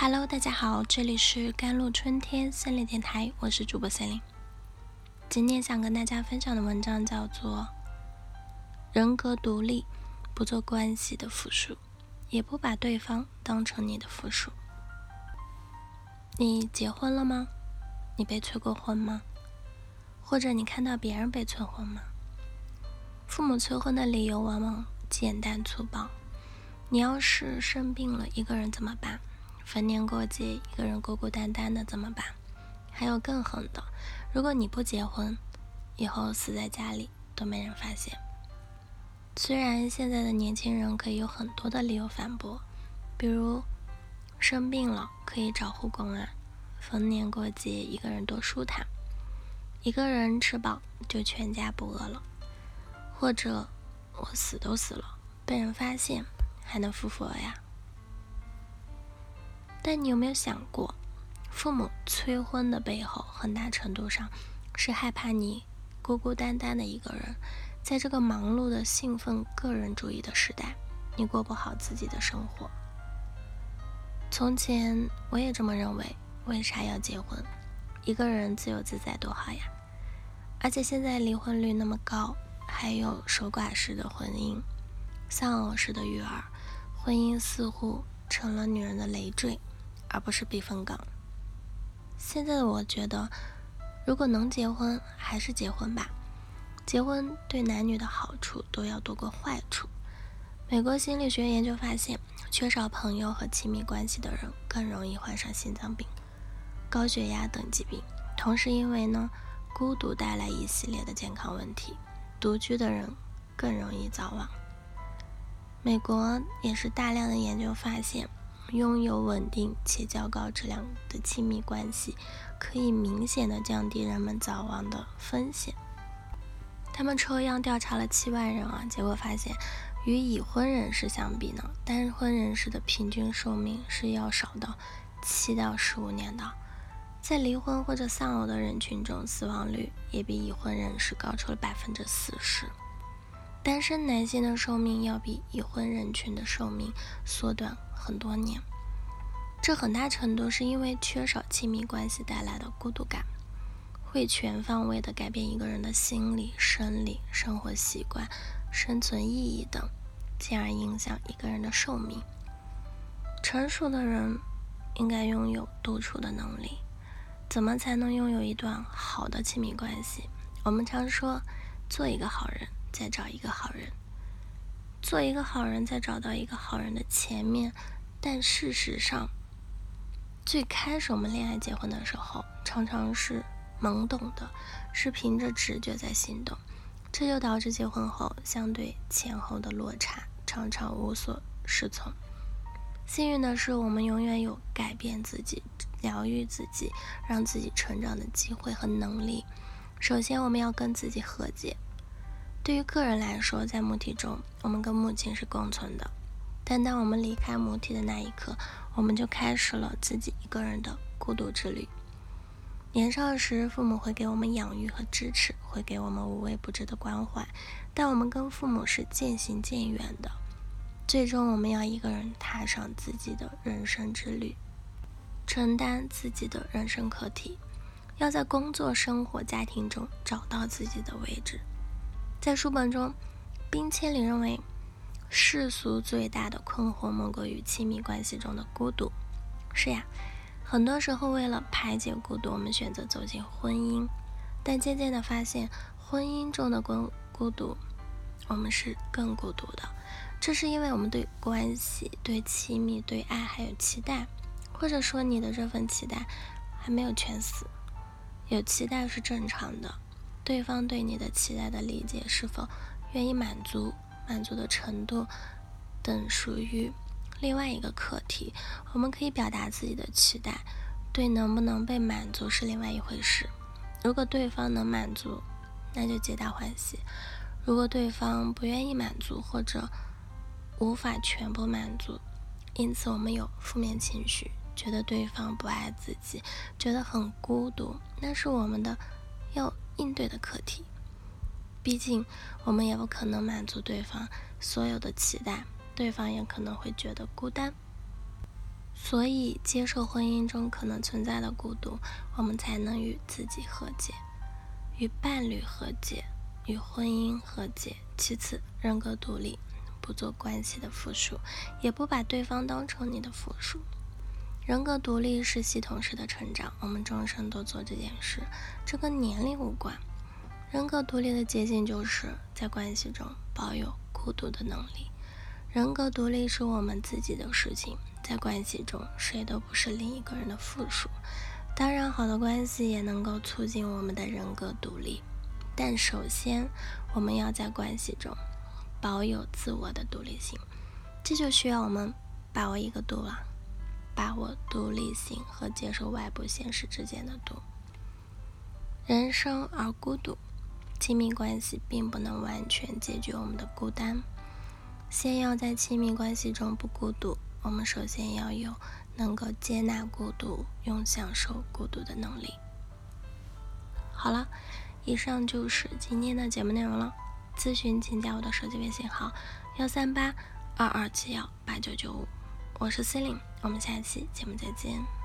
Hello，大家好，这里是甘露春天森林电台，我是主播森林。今天想跟大家分享的文章叫做《人格独立，不做关系的附属，也不把对方当成你的附属》。你结婚了吗？你被催过婚吗？或者你看到别人被催婚吗？父母催婚的理由往往简单粗暴。你要是生病了，一个人怎么办？逢年过节，一个人孤孤单单的怎么办？还有更狠的，如果你不结婚，以后死在家里都没人发现。虽然现在的年轻人可以有很多的理由反驳，比如生病了可以找护工啊，逢年过节一个人多舒坦，一个人吃饱就全家不饿了，或者我死都死了，被人发现还能复活呀。但你有没有想过，父母催婚的背后，很大程度上是害怕你孤孤单单的一个人，在这个忙碌的兴奋个人主义的时代，你过不好自己的生活。从前我也这么认为，为啥要结婚？一个人自由自在多好呀！而且现在离婚率那么高，还有守寡式的婚姻、丧偶式的育儿，婚姻似乎成了女人的累赘。而不是避风港。现在的我觉得，如果能结婚，还是结婚吧。结婚对男女的好处都要多过坏处。美国心理学研究发现，缺少朋友和亲密关系的人更容易患上心脏病、高血压等疾病。同时，因为呢，孤独带来一系列的健康问题，独居的人更容易早亡。美国也是大量的研究发现。拥有稳定且较高质量的亲密关系，可以明显的降低人们早亡的风险。他们抽样调查了七万人啊，结果发现，与已婚人士相比呢，单婚人士的平均寿命是要少到七到十五年的。在离婚或者丧偶的人群中，死亡率也比已婚人士高出了百分之四十。单身男性的寿命要比已婚人群的寿命缩短很多年，这很大程度是因为缺少亲密关系带来的孤独感，会全方位的改变一个人的心理、生理、生活习惯、生存意义等，进而影响一个人的寿命。成熟的人应该拥有独处的能力。怎么才能拥有一段好的亲密关系？我们常说，做一个好人。再找一个好人，做一个好人，再找到一个好人的前面。但事实上，最开始我们恋爱结婚的时候，常常是懵懂的，是凭着直觉在行动，这就导致结婚后相对前后的落差，常常无所适从。幸运的是，我们永远有改变自己、疗愈自己、让自己成长的机会和能力。首先，我们要跟自己和解。对于个人来说，在母体中，我们跟母亲是共存的。但当我们离开母体的那一刻，我们就开始了自己一个人的孤独之旅。年少时，父母会给我们养育和支持，会给我们无微不至的关怀。但我们跟父母是渐行渐远的，最终我们要一个人踏上自己的人生之旅，承担自己的人生课题，要在工作、生活、家庭中找到自己的位置。在书本中，冰千里认为，世俗最大的困惑莫过于亲密关系中的孤独。是呀，很多时候为了排解孤独，我们选择走进婚姻，但渐渐的发现，婚姻中的孤孤独，我们是更孤独的。这是因为我们对关系、对亲密、对爱还有期待，或者说你的这份期待还没有全死。有期待是正常的。对方对你的期待的理解是否愿意满足，满足的程度等属于另外一个课题。我们可以表达自己的期待，对能不能被满足是另外一回事。如果对方能满足，那就皆大欢喜；如果对方不愿意满足或者无法全部满足，因此我们有负面情绪，觉得对方不爱自己，觉得很孤独，那是我们的要。应对的课题，毕竟我们也不可能满足对方所有的期待，对方也可能会觉得孤单。所以接受婚姻中可能存在的孤独，我们才能与自己和解，与伴侣和解，与婚姻和解。其次，人格独立，不做关系的附属，也不把对方当成你的附属。人格独立是系统式的成长，我们终生都做这件事，这跟年龄无关。人格独立的捷径就是在关系中保有孤独的能力。人格独立是我们自己的事情，在关系中谁都不是另一个人的附属。当然，好的关系也能够促进我们的人格独立，但首先我们要在关系中保有自我的独立性，这就需要我们把握一个度了。把握独立性和接受外部现实之间的度。人生而孤独，亲密关系并不能完全解决我们的孤单。先要在亲密关系中不孤独，我们首先要有能够接纳孤独、用享受孤独的能力。好了，以上就是今天的节目内容了。咨询请加我的手机微信号：幺三八二二七幺八九九五。我是 c e l i n e 我们下期节目再见。